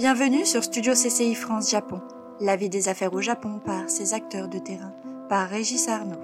Bienvenue sur Studio CCI France Japon, la vie des affaires au Japon par ses acteurs de terrain, par Régis Arnaud.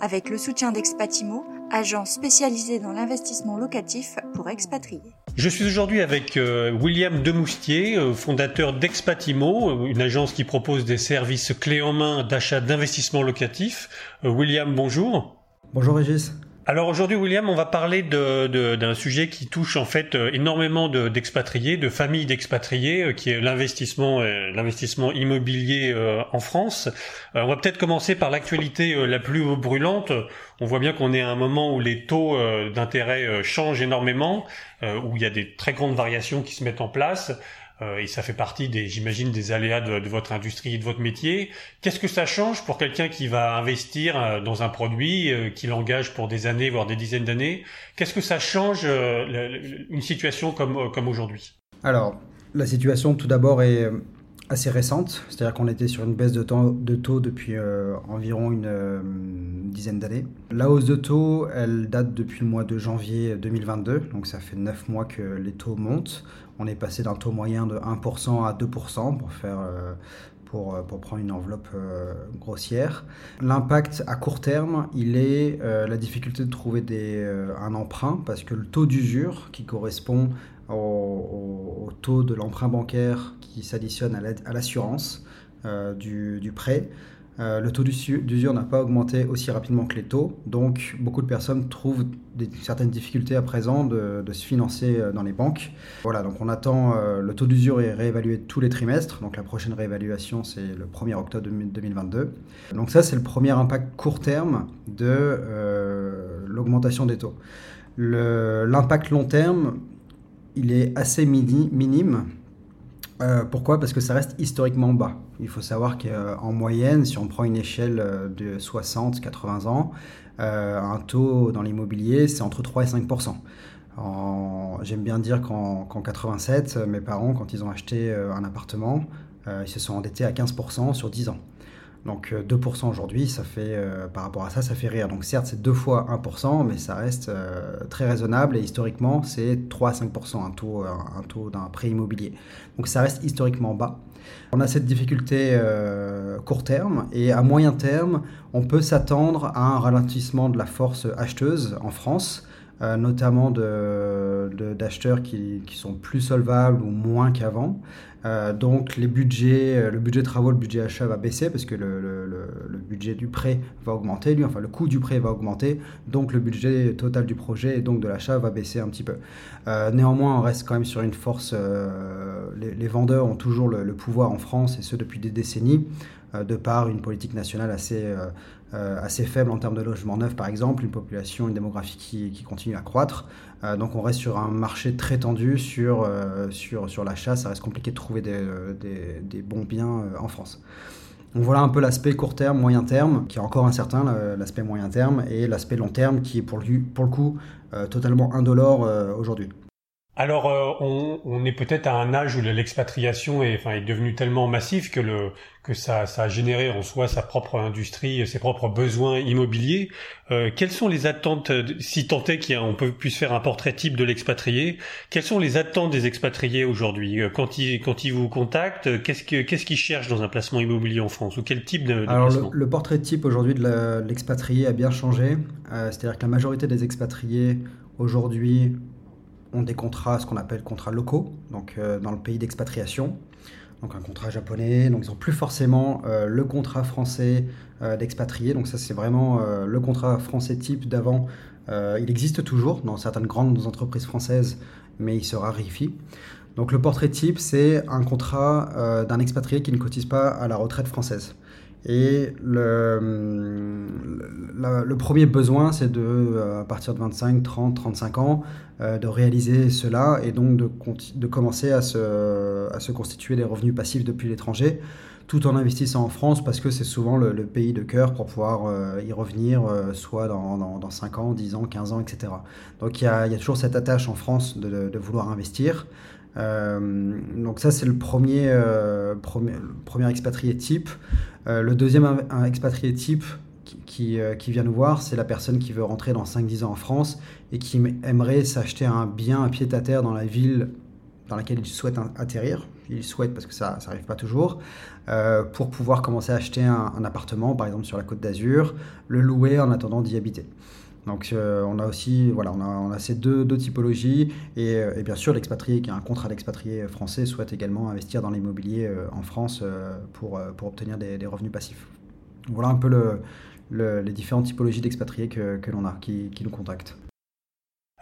Avec le soutien d'Expatimo, agence spécialisée dans l'investissement locatif pour expatriés. Je suis aujourd'hui avec euh, William Demoustier, euh, fondateur d'Expatimo, euh, une agence qui propose des services clés en main d'achat d'investissement locatif. William, bonjour. Bonjour Régis. Alors aujourd'hui, William, on va parler d'un sujet qui touche en fait euh, énormément d'expatriés, de, familles d'expatriés, euh, qui est l'investissement, euh, l'investissement immobilier en France. on va peut-être commencer par l'actualité la plus brûlante. On voit bien qu'on est à un moment où les taux d'intérêt changent énormément, où il y a des très grandes variations qui se mettent en place. Euh, et ça fait partie des, j'imagine, des aléas de, votre industrie et de votre métier. Qu'est-ce que ça change pour quelqu'un qui va investir euh, dans un produit, euh, qui l'engage pour des années, voire des dizaines d'années? Qu'est-ce que ça change une situation comme, comme aujourd'hui? Alors, la situation, tout d'abord, est assez récente, c'est-à-dire qu'on était sur une baisse de, temps, de taux depuis environ une dizaine d'années. La hausse de taux, elle date depuis le mois de janvier 2022, donc ça fait 9 mois que les taux montent. On est passé d'un taux moyen de 1% à 2% pour faire... Euh, pour, euh, pour, prendre une enveloppe euh, grossière. L'impact à court terme, il est la difficulté de trouver des, un emprunt parce que le taux d'usure qui correspond au, taux de l'emprunt bancaire qui s'additionne à l'assurance du, du, prêt, euh, le taux d'usure n'a pas augmenté aussi rapidement que les taux, donc beaucoup de personnes trouvent des, certaines difficultés à présent de, se financer euh, dans les banques. Voilà, donc on attend, euh, le taux d'usure est réévalué tous les trimestres, donc la prochaine réévaluation c'est le 1er octobre 2022. Donc ça c'est le premier impact court terme de l'augmentation des taux. L'impact long terme, il est assez minime euh, pourquoi? Parce que ça reste historiquement bas. Il faut savoir qu'en moyenne, si on prend une échelle euh, de 60-80 ans, euh, un taux dans l'immobilier, c'est entre 3 et 5% J'aime bien dire qu'en 87, mes parents, quand ils ont acheté un appartement, ils se sont endettés à 15% sur 10 ans. Donc 2% euh, aujourd'hui, ça fait, euh, par rapport à ça, ça fait rire. Donc certes, c'est deux fois 1%, mais ça reste euh, très raisonnable et historiquement, c'est 3 à 5% un taux, un taux d'un prêt immobilier. Donc ça reste historiquement bas. On a cette difficulté court terme et à moyen terme, on peut s'attendre à un ralentissement de la force acheteuse en France. Notamment d'acheteurs de, qui, qui, sont plus solvables ou moins qu'avant. Euh, donc les budgets, euh, le budget travaux, le budget achat va baisser parce que le, budget du prêt va augmenter, lui, enfin le coût du prêt va augmenter, donc le budget total du projet et donc de l'achat va baisser un petit peu. Euh, néanmoins, on reste quand même sur une force. Les, vendeurs ont toujours le, pouvoir en France et ce depuis des décennies, de par une politique nationale assez assez faible en termes de logement neuf, par exemple, une population, une démographie qui, qui continue à croître. Euh, donc on reste sur un marché très tendu sur, euh, sur, sur l'achat. Ça reste compliqué de trouver des, euh, des, bons biens en France. Donc voilà un peu l'aspect court terme, moyen terme, qui est encore incertain, l'aspect moyen terme, et l'aspect long terme, qui est pour le, pour le coup totalement indolore aujourd'hui. Alors, euh, on, est peut-être à un âge où l'expatriation est, enfin, est devenue tellement massive que, le, que ça, ça a généré en soi sa propre industrie, ses propres besoins immobiliers. Euh, quelles sont les attentes, si tant est qu'on puisse faire un portrait type de l'expatrié, quelles sont les attentes des expatriés aujourd'hui? Euh, quand ils, quand ils vous contactent Qu'est-ce qu'ils qu'est-ce qu'ils cherchent dans un placement immobilier en France? Ou quel type de, Alors, le, le, portrait type aujourd'hui de l'expatrié a bien changé. C'est-à-dire que la majorité des expatriés aujourd'hui ont des contrats, ce qu'on appelle contrats locaux, donc euh, dans le pays d'expatriation. Donc un contrat japonais, donc ils n'ont plus forcément euh, le contrat français euh, d'expatrié. Donc ça c'est vraiment le contrat français type d'avant. il existe toujours dans certaines grandes entreprises françaises, mais il se raréfie. Donc le portrait type, c'est un contrat d'un expatrié qui ne cotise pas à la retraite française. Et le, le, premier besoin, c'est de, euh, à partir de 25, 30, 35 ans, euh, de réaliser cela et donc de, de commencer à se, à se, constituer des revenus passifs depuis l'étranger, tout en investissant en France parce que c'est souvent le, pays de cœur pour pouvoir euh, y revenir, soit dans, dans, dans, 5 ans, 10 ans, 15 ans, etc. Donc il y a, y a toujours cette attache en France de, de vouloir investir. Euh, donc ça c'est le premier, euh, premier, expatrié type. Euh, le deuxième expatrié type qui, qui, vient nous voir, c'est la personne qui veut rentrer dans 5-10 ans en France et qui aimerait s'acheter un bien, un pied-à-terre dans la ville dans laquelle il souhaite atterrir. ils souhaitent, parce que ça n'arrive pas toujours, pour pouvoir commencer à acheter un, appartement, par exemple sur la côte d'Azur, le louer en attendant d'y habiter. Donc euh, on a aussi voilà, on a, ces deux, typologies et, euh, et, bien sûr l'expatrié qui a un contrat d'expatrié français souhaite également investir dans l'immobilier euh, en France pour, obtenir des, revenus passifs. Voilà un peu le, le, les différentes typologies d'expatriés que, l'on a qui nous contactent.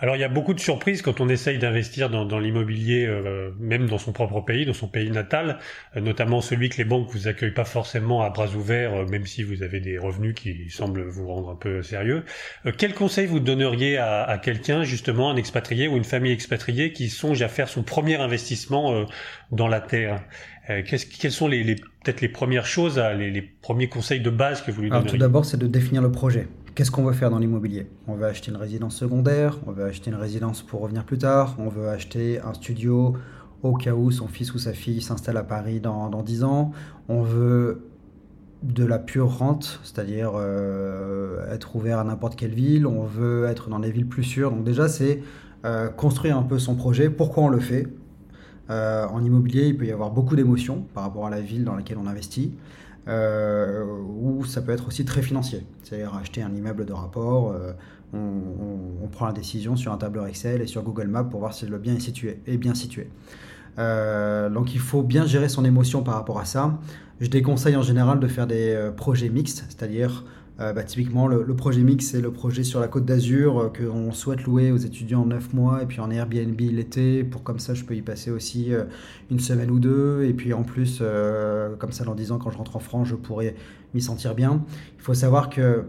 Alors il y a beaucoup de surprises quand on essaye d'investir dans, dans l'immobilier, euh, même dans son propre pays, dans son pays natal, euh, notamment celui que les banques vous accueillent pas forcément à bras ouverts, euh, même si vous avez des revenus qui semblent vous rendre un peu sérieux. quel conseil vous donneriez à, à quelqu'un, justement, un expatrié ou une famille expatriée qui songe à faire son premier investissement dans la terre? Quelles sont les, les peut-être les premières choses, les, les, premiers conseils de base que vous lui donneriez Alors, Tout d'abord, c'est de définir le projet. Qu'est-ce qu'on veut faire dans l'immobilier? On veut acheter une résidence secondaire, on veut acheter une résidence pour revenir plus tard, on veut acheter un studio au cas où son fils ou sa fille s'installe à Paris dans, dans 10 ans, on veut de la pure rente, c'est-à-dire euh, être ouvert à n'importe quelle ville, on veut être dans des villes plus sûres. Donc déjà, c'est euh, construire un peu son projet, pourquoi on le fait? Euh, en immobilier, il peut y avoir beaucoup d'émotions par rapport à la ville dans laquelle on investit euh, ou ça peut être aussi très financier, c'est-à-dire acheter un immeuble de rapport, euh, on, prend la décision sur un tableur Excel et sur Google Maps pour voir si le bien est, situé, est bien situé. Euh, donc il faut bien gérer son émotion par rapport à ça. Je déconseille en général de faire des projets mixtes, c'est-à-dire euh, bah, typiquement, le, projet Mix, c'est le projet sur la côte d'Azur euh, qu'on souhaite louer aux étudiants en 9 mois et puis en Airbnb l'été. Pour comme ça, je peux y passer aussi euh, une semaine ou deux. Et puis en plus, euh, comme ça, dans 10 ans, quand je rentre en France, je pourrais m'y sentir bien. Il faut savoir que,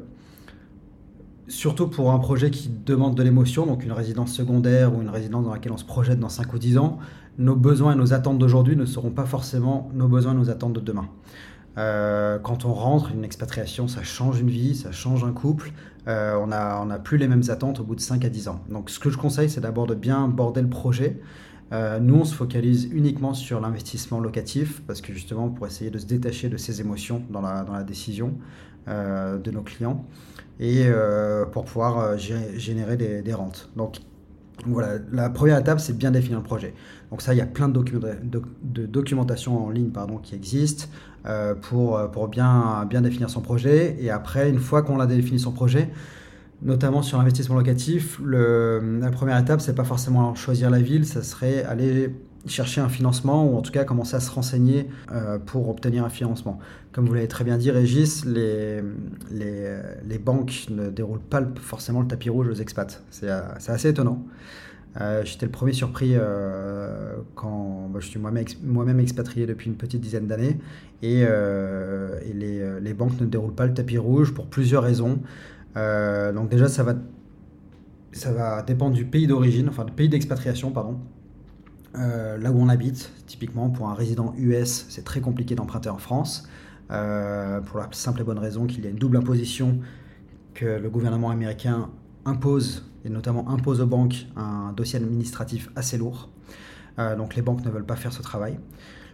surtout pour un projet qui demande de l'émotion, donc une résidence secondaire ou une résidence dans laquelle on se projette dans 5 ou 10 ans, nos besoins et nos attentes d'aujourd'hui ne seront pas forcément nos besoins et nos attentes de demain. Euh, quand on rentre, une expatriation, ça change une vie, ça change un couple. Euh, on n'a on a plus les mêmes attentes au bout de 5 à 10 ans. Donc ce que je conseille, c'est d'abord de bien border le projet. Euh, nous, on se focalise uniquement sur l'investissement locatif parce que justement, pour essayer de se détacher de ces émotions dans la, dans la décision de nos clients et pour pouvoir générer des, des rentes. Donc voilà, la première étape, c'est bien définir le projet. Donc ça, il y a plein de, document de, documentation en ligne pardon, qui existent euh, pour, pour bien, définir son projet. Et après, une fois qu'on a défini son projet, notamment sur l'investissement locatif, la première étape, c'est pas forcément choisir la ville, ça serait aller chercher un financement ou en tout cas commencer à se renseigner euh, pour obtenir un financement. Comme vous l'avez très bien dit, Régis, les, les, les, banques ne déroulent pas forcément le tapis rouge aux expats. C'est assez étonnant. Euh, J'étais le premier surpris euh, quand bah, je suis moi-même moi expatrié depuis une petite dizaine d'années et, euh, et les, les, banques ne déroulent pas le tapis rouge pour plusieurs raisons. Euh, donc déjà, ça va, ça va dépendre du pays d'origine, enfin du pays d'expatriation, pardon. Euh, là où on habite, typiquement pour un résident US, c'est très compliqué d'emprunter en France, euh, pour la simple et bonne raison qu'il y a une double imposition que le gouvernement américain impose, et notamment impose aux banques un dossier administratif assez lourd. Euh, donc les banques ne veulent pas faire ce travail.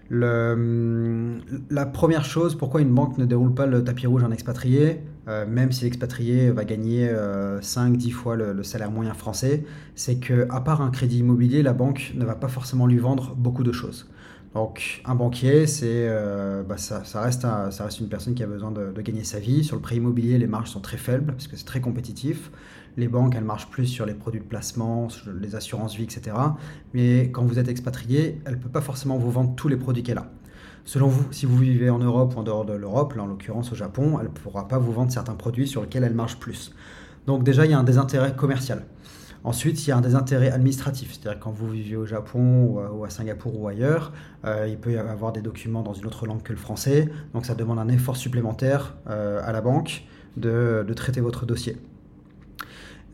La première chose, pourquoi une banque ne déroule pas le tapis rouge en expatrié, euh, même si l'expatrié va gagner euh, 5-10 fois le, le, salaire moyen français, c'est que à part un crédit immobilier, la banque ne va pas forcément lui vendre beaucoup de choses. Donc un banquier, c'est, euh, bah, ça, reste ça reste une personne qui a besoin de, gagner sa vie. Sur le prêt immobilier, les marges sont très faibles parce que c'est très compétitif. Les banques, elles marchent plus sur les produits de placement, les assurances vie, etc. Mais quand vous êtes expatrié, elle ne peut pas forcément vous vendre tous les produits qu'elle a. Selon vous, si vous vivez en Europe ou en dehors de l'Europe, là en l'occurrence au Japon, elle ne pourra pas vous vendre certains produits sur lesquels elle marche plus. Donc déjà, il y a un désintérêt commercial. Ensuite, il y a un désintérêt administratif, c'est-à-dire quand vous vivez au Japon ou à, ou à Singapour ou ailleurs, euh, il peut y avoir des documents dans une autre langue que le français, donc ça demande un effort supplémentaire euh, à la banque de, de traiter votre dossier.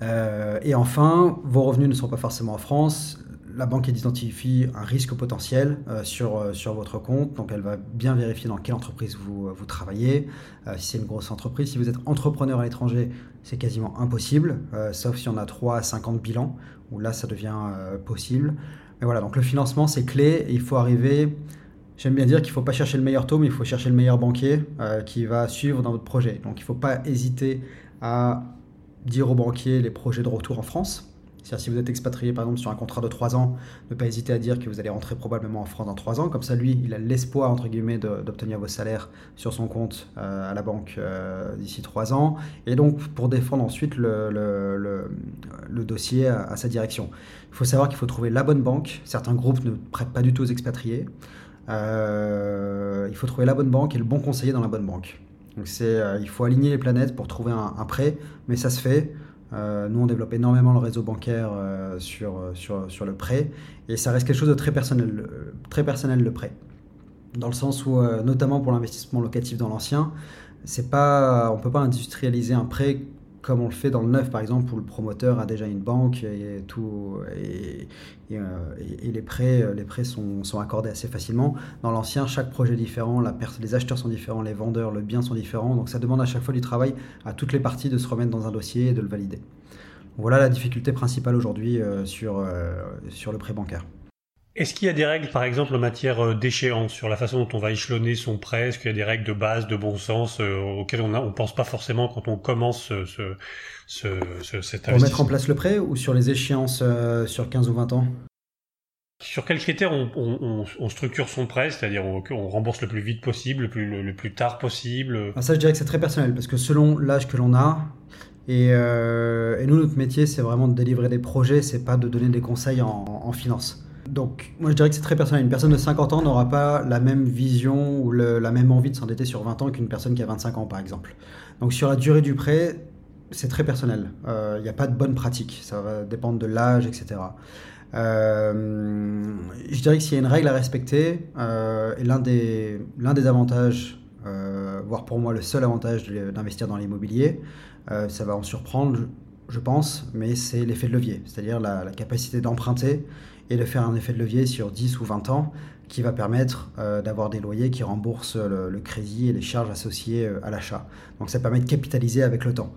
Euh, et enfin, vos revenus ne sont pas forcément en France. La banque identifie un risque potentiel euh, sur, euh, sur votre compte, donc elle va bien vérifier dans quelle entreprise vous, vous travaillez, euh, si c'est une grosse entreprise. Si vous êtes entrepreneur à l'étranger, c'est quasiment impossible, euh, sauf si on a 3 à 50 bilans, où là ça devient euh, possible. Mais voilà, donc le financement c'est clé, et il faut arriver J'aime bien dire qu'il ne faut pas chercher le meilleur taux, mais il faut chercher le meilleur banquier euh, qui va suivre dans votre projet. Donc il ne faut pas hésiter à dire aux banquiers les projets de retour en France. Si vous êtes expatrié par exemple sur un contrat de 3 ans, ne pas hésiter à dire que vous allez rentrer probablement en France dans 3 ans. Comme ça, lui, il a l'espoir entre guillemets d'obtenir vos salaires sur son compte euh, à la banque euh, d'ici 3 ans. Et donc pour défendre ensuite le, dossier à, sa direction. Il faut savoir qu'il faut trouver la bonne banque. Certains groupes ne prêtent pas du tout aux expatriés. Euh, il faut trouver la bonne banque et le bon conseiller dans la bonne banque. Donc c'est, il faut aligner les planètes pour trouver un prêt, mais ça se fait. Euh, nous, on développe énormément le réseau bancaire euh, sur, sur, le prêt et ça reste quelque chose de très personnel, très personnel le prêt. Dans le sens où, euh, notamment pour l'investissement locatif dans l'ancien, on ne peut pas industrialiser un prêt comme on le fait dans le neuf, par exemple, où le promoteur a déjà une banque et, tout, et, et, les prêts, les prêts sont, accordés assez facilement. Dans l'ancien, chaque projet est différent, les acheteurs sont différents, les vendeurs, le bien sont différents, donc ça demande à chaque fois du travail à toutes les parties de se remettre dans un dossier et de le valider. Voilà la difficulté principale aujourd'hui euh, sur, euh, sur le prêt bancaire. Est-ce qu'il y a des règles, par exemple, en matière euh, d'échéance, sur la façon dont on va échelonner son prêt Est-ce qu'il y a des règles de base, de bon sens, euh, auxquelles on ne pense pas forcément quand on commence ce, ce, ce, cet investissement Pour mettre en place le prêt ou sur les échéances euh, sur 15 ou 20 ans? Sur quels critères on, on, on, structure son prêt, c'est-à-dire on, on, rembourse le plus vite possible, le plus, le, plus tard possible? Ah, Ça, je dirais que c'est très personnel, parce que selon l'âge que l'on a, et, et, nous, notre métier, c'est vraiment de délivrer des projets, c'est pas de donner des conseils en, en finance. Donc, moi je dirais que c'est très personnel. Une personne de 50 ans n'aura pas la même vision ou la même envie de s'endetter sur 20 ans qu'une personne qui a 25 ans, par exemple. Donc, sur la durée du prêt, c'est très personnel. Il euh, n'y a pas de bonne pratique. Ça va dépendre de l'âge, etc. Euh, je dirais que s'il y a une règle à respecter, euh, et l'un des, avantages, voire pour moi le seul avantage d'investir dans l'immobilier, ça va en surprendre, je, pense, mais c'est l'effet de levier, c'est-à-dire la capacité d'emprunter et de faire un effet de levier sur 10 ou 20 ans qui va permettre euh, d'avoir des loyers qui remboursent le, crédit et les charges associées euh, à l'achat. Donc ça permet de capitaliser avec le temps.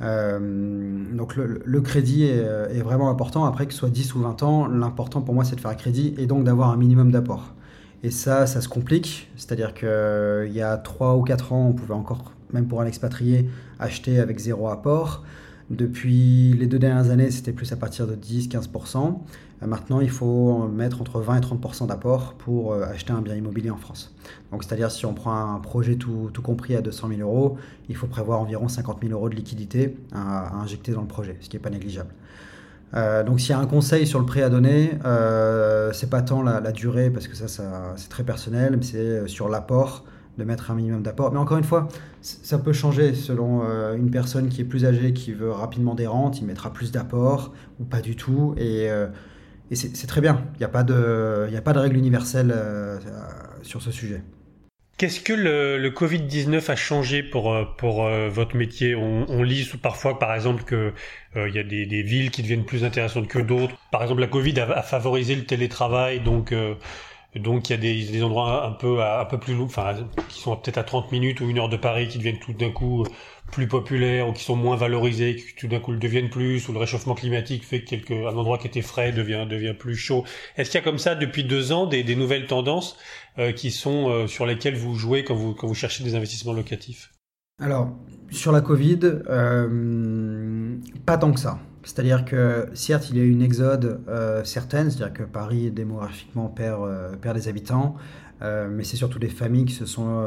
Euh, donc le, crédit est, vraiment important. Après que ce soit 10 ou 20 ans, l'important pour moi c'est de faire un crédit et donc d'avoir un minimum d'apport. Et ça, ça se complique. C'est-à-dire qu'il y a 3 ou 4 ans, on pouvait encore, même pour un expatrié, acheter avec zéro apport. Depuis les deux dernières années, c'était plus à partir de 10-15%. Euh, maintenant, il faut mettre entre 20 et 30% d'apport pour euh, acheter un bien immobilier en France. Donc, c'est-à-dire si on prend un projet tout, compris à 200 000 euros, il faut prévoir environ 50 000 euros de liquidité à, injecter dans le projet, ce qui n'est pas négligeable. Euh, donc s'il y a un conseil sur le prêt à donner, euh, c'est pas tant la, durée parce que ça, ça c'est très personnel, mais c'est sur l'apport de mettre un minimum d'apport. Mais encore une fois, ça peut changer selon euh, une personne qui est plus âgée, qui veut rapidement des rentes, il mettra plus d'apport ou pas du tout. Et, euh, et c'est très bien. Il n'y a, pas de, a pas de règle universelle euh, sur ce sujet. Qu'est-ce que le, le Covid-19 a changé pour, pour votre métier? On, on, lit parfois, par exemple, qu'il il y a des, des, villes qui deviennent plus intéressantes que d'autres. Par exemple, la Covid a, a favorisé le télétravail, donc donc il y a des, endroits un peu un peu plus enfin qui sont peut-être à 30 minutes ou une heure de Paris qui deviennent tout d'un coup plus populaires ou qui sont moins valorisés, qui tout d'un coup le deviennent plus, ou le réchauffement climatique fait que quelque, un endroit qui était frais devient devient plus chaud. Est-ce qu'il y a comme ça depuis deux ans des, nouvelles tendances euh, qui sont euh, sur lesquelles vous jouez quand vous quand vous cherchez des investissements locatifs? Alors sur la Covid, euh, pas tant que ça. C'est-à-dire que certes, il y a eu une exode euh, certaine, c'est-à-dire que Paris démographiquement perd, euh, des habitants, euh, mais c'est surtout des familles qui se sont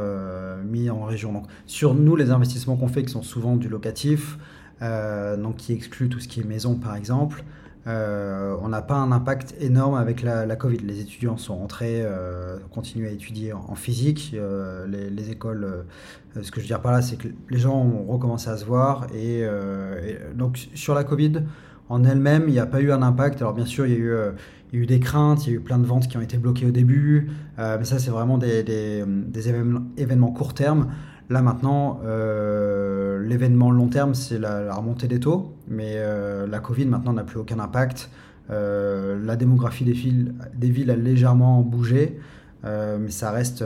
mis en région. Donc, sur nous, les investissements qu'on fait, qui sont souvent du locatif, donc qui excluent tout ce qui est maison par exemple, euh, on n'a pas un impact énorme avec la, Covid. Les étudiants sont rentrés, euh, continuent à étudier en, physique. Euh, les, écoles, ce que je veux dire par là, c'est que les gens ont recommencé à se voir. Et, donc sur la Covid, en elle-même, il n'y a pas eu un impact. Alors bien sûr, il y, a eu, eu des craintes, il y a eu plein de ventes qui ont été bloquées au début. mais ça, c'est vraiment des, des événements court terme. Là maintenant, euh, l'événement long terme, c'est la, remontée des taux, mais euh, la Covid maintenant n'a plus aucun impact. Euh, la démographie des, villes a légèrement bougé, mais ça reste,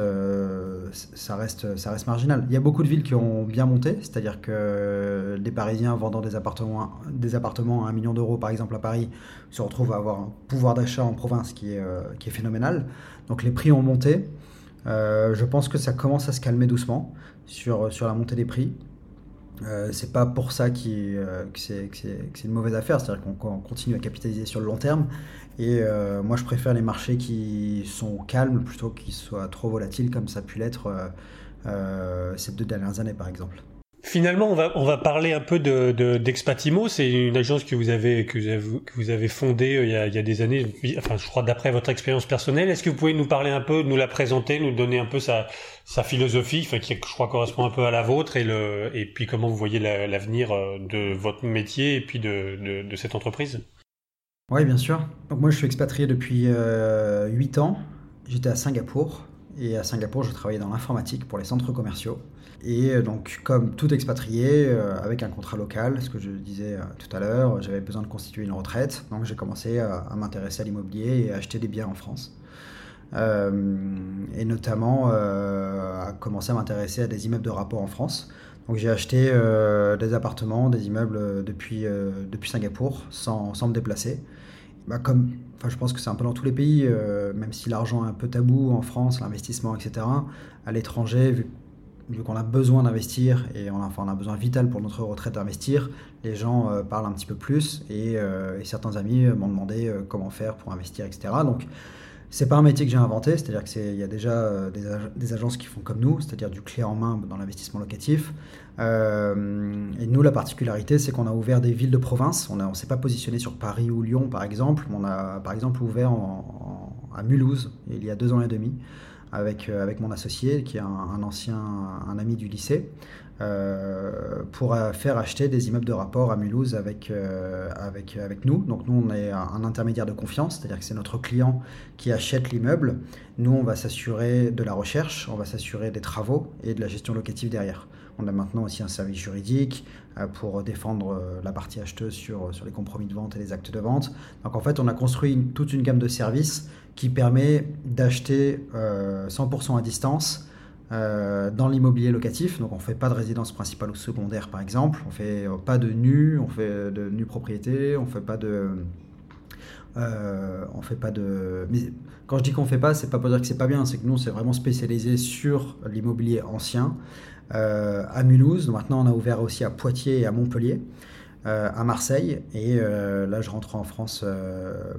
marginal. Il y a beaucoup de villes qui ont bien monté, c'est-à-dire que des Parisiens vendant des appartements, à 1 million d'euros, par exemple à Paris, se retrouvent à avoir un pouvoir d'achat en province qui est phénoménal. Donc les prix ont monté. Je pense que ça commence à se calmer doucement sur, la montée des prix. Euh, c'est pas pour ça qui, que c'est une mauvaise affaire, c'est-à-dire qu'on continue à capitaliser sur le long terme. Et moi, je préfère les marchés qui sont calmes plutôt qu'ils soient trop volatiles comme ça a pu l'être ces deux dernières années, par exemple. Finalement, on va on va parler un peu de d'Expatimo. C'est une agence que vous avez que vous que vous avez fondée euh, il y, a, il y a des années. Enfin, je crois d'après votre expérience personnelle. Est-ce que vous pouvez nous parler un peu, nous la présenter, nous donner un peu sa sa philosophie, enfin, qui je crois correspond un peu à la vôtre et le et puis comment vous voyez l'avenir euh, de votre métier et puis de de, de cette entreprise? Oui, bien sûr. Donc moi, je suis expatrié depuis euh, 8 ans. J'étais à Singapour et à Singapour, je travaillais dans l'informatique pour les centres commerciaux. Et euh, donc, comme tout expatrié, euh, avec un contrat local, ce que je disais euh, tout à l'heure, j'avais besoin de constituer une retraite. Donc, j'ai commencé à, m'intéresser à l'immobilier et à acheter des biens en France. et notamment à commencer à m'intéresser à des immeubles de rapport en France. Donc, j'ai acheté des appartements, des immeubles depuis, depuis Singapour sans, sans me déplacer. Bah, comme, je pense que c'est un peu dans tous les pays, même si l'argent est un peu tabou en France, l'investissement, etc. À l'étranger, vu vu qu'on a besoin d'investir et on a, enfin, on a besoin vital pour notre retraite d'investir, les gens euh, parlent un petit peu plus et, euh, certains amis m'ont demandé euh, comment faire pour investir, etc. Donc, c'est pas un métier que j'ai inventé, c'est-à-dire qu'il y a déjà des, agences qui font comme nous, c'est-à-dire du clé en main dans l'investissement locatif. et nous, la particularité, c'est qu'on a ouvert des villes de province. On ne s'est pas positionné sur Paris ou Lyon, par exemple. On a, par exemple, ouvert à Mulhouse, il y a deux ans et demi avec, euh, avec mon associé, qui est un, ancien un ami du lycée, euh, pour euh, faire acheter des immeubles de rapport à Mulhouse avec, avec, avec nous. Donc nous, on est un, intermédiaire de confiance, c'est-à-dire que c'est notre client qui achète l'immeuble. Nous, on va s'assurer de la recherche, on va s'assurer des travaux et de la gestion locative derrière. On a maintenant aussi un service juridique pour défendre la partie acheteuse sur, sur les compromis de vente et les actes de vente. Donc en fait, on a construit toute une gamme de services qui permet d'acheter 100% euh, à distance euh, dans l'immobilier locatif. Donc on ne fait pas de résidence principale ou secondaire par exemple, on ne fait euh, pas de nu, on fait de nu propriété, on fait pas de... on fait pas de... Mais quand je dis qu'on ne fait pas, c'est pas pour dire que c'est pas bien, c'est que nous, c'est vraiment spécialisé sur l'immobilier ancien. à Mulhouse, maintenant on a ouvert aussi à Poitiers et à Montpellier. Euh, à Marseille. Et euh, là, je rentre en France euh,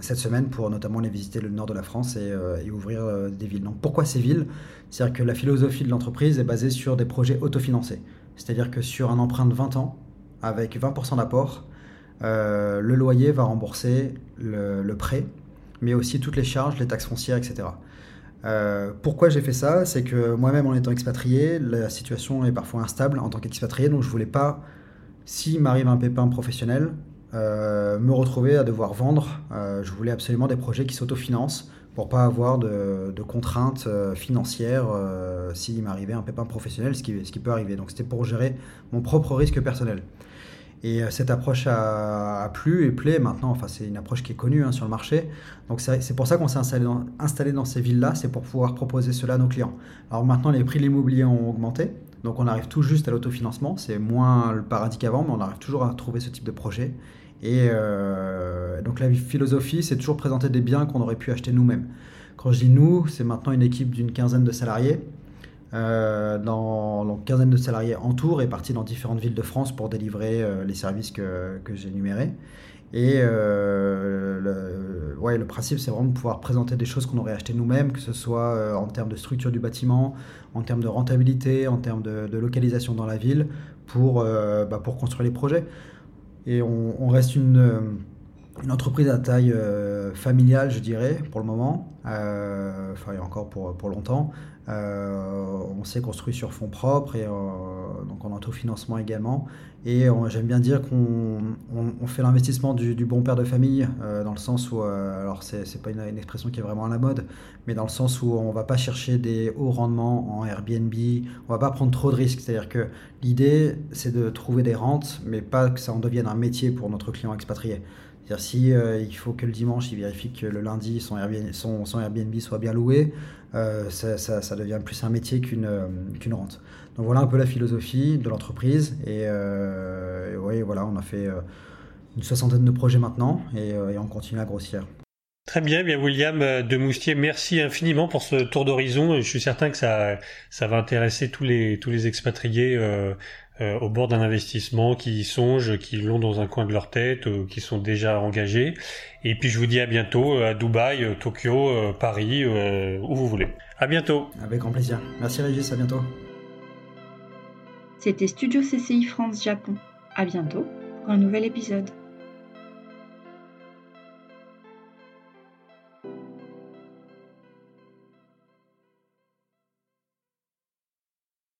cette semaine pour notamment aller visiter le nord de la France et, ouvrir des villes. Donc pourquoi ces villes? C'est-à-dire que la philosophie de l'entreprise est basée sur des projets autofinancés. C'est-à-dire que sur un emprunt de 20 ans, avec 20% d'apport, le loyer va rembourser le, prêt, mais aussi toutes les charges, les taxes foncières, etc. pourquoi j'ai fait ça? C'est que moi-même, en étant expatrié, la situation est parfois instable en tant qu'expatrié, donc je voulais pas s'il m'arrive un pépin professionnel, euh, me retrouver à devoir vendre, euh, je voulais absolument des projets qui s'autofinancent pour pas avoir de, contraintes euh, financières s'il m'arrivait un pépin professionnel, ce qui, ce qui peut arriver. Donc c'était pour gérer mon propre risque personnel. Et cette approche a, plu et plaît maintenant. Enfin, c'est une approche qui est connue hein, sur le marché. Donc c'est pour ça qu'on s'est installé installé dans ces villes-là, c'est pour pouvoir proposer cela à nos clients. Alors maintenant, les prix de l'immobilier ont augmenté. Donc on arrive tout juste à l'autofinancement, c'est moins le paradis qu'avant, mais on arrive toujours à trouver ce type de projet. Et euh, donc la philosophie, c'est toujours présenter des biens qu'on aurait pu acheter nous-mêmes. Quand je dis nous, c'est maintenant une équipe d'une quinzaine de salariés. Euh, dans, donc quinzaine de salariés en tour et partis dans différentes villes de France pour délivrer euh, les services que, que j'ai énumérés. Et euh, le, ouais, le principe, c'est vraiment de pouvoir présenter des choses qu'on aurait achetées nous-mêmes, que ce soit euh, en termes de structure du bâtiment, en termes de rentabilité, en termes de, localisation dans la ville, pour, euh, bah, pour construire les projets. Et on, reste une, entreprise à taille familiale, je dirais, pour le moment, enfin, et encore pour, pour longtemps. on s'est construit sur fonds propres et donc en autofinancement également. Et j'aime bien dire qu'on fait l'investissement du, bon père de famille, euh, dans le sens où, euh, alors c'est pas une, expression qui est vraiment à la mode, mais dans le sens où on va pas chercher des hauts rendements en Airbnb, on va pas prendre trop de risques. C'est-à-dire que l'idée, c'est de trouver des rentes, mais pas que ça en devienne un métier pour notre client expatrié. C'est-à-dire si euh, il faut que le dimanche, il vérifie que le lundi, son Airbnb, soit bien loué, ça, ça, devient plus un métier qu'une qu'une rente. Donc voilà un peu la philosophie de l'entreprise. Et, euh, oui, voilà, on a fait euh, une soixantaine de projets maintenant euh, et, on continue à grossir. Très bien, bien William de Moustier, merci infiniment pour ce tour d'horizon. Je suis certain que ça, va intéresser tous les expatriés au bord d'un investissement, qui y songent, qui l'ont dans un coin de leur tête, qui sont déjà engagés. Et puis je vous dis à bientôt à Dubaï, Tokyo, Paris, où vous voulez. À bientôt. Avec grand plaisir. Merci Régis, à bientôt. C'était Studio CCI France Japon. À bientôt pour un nouvel épisode.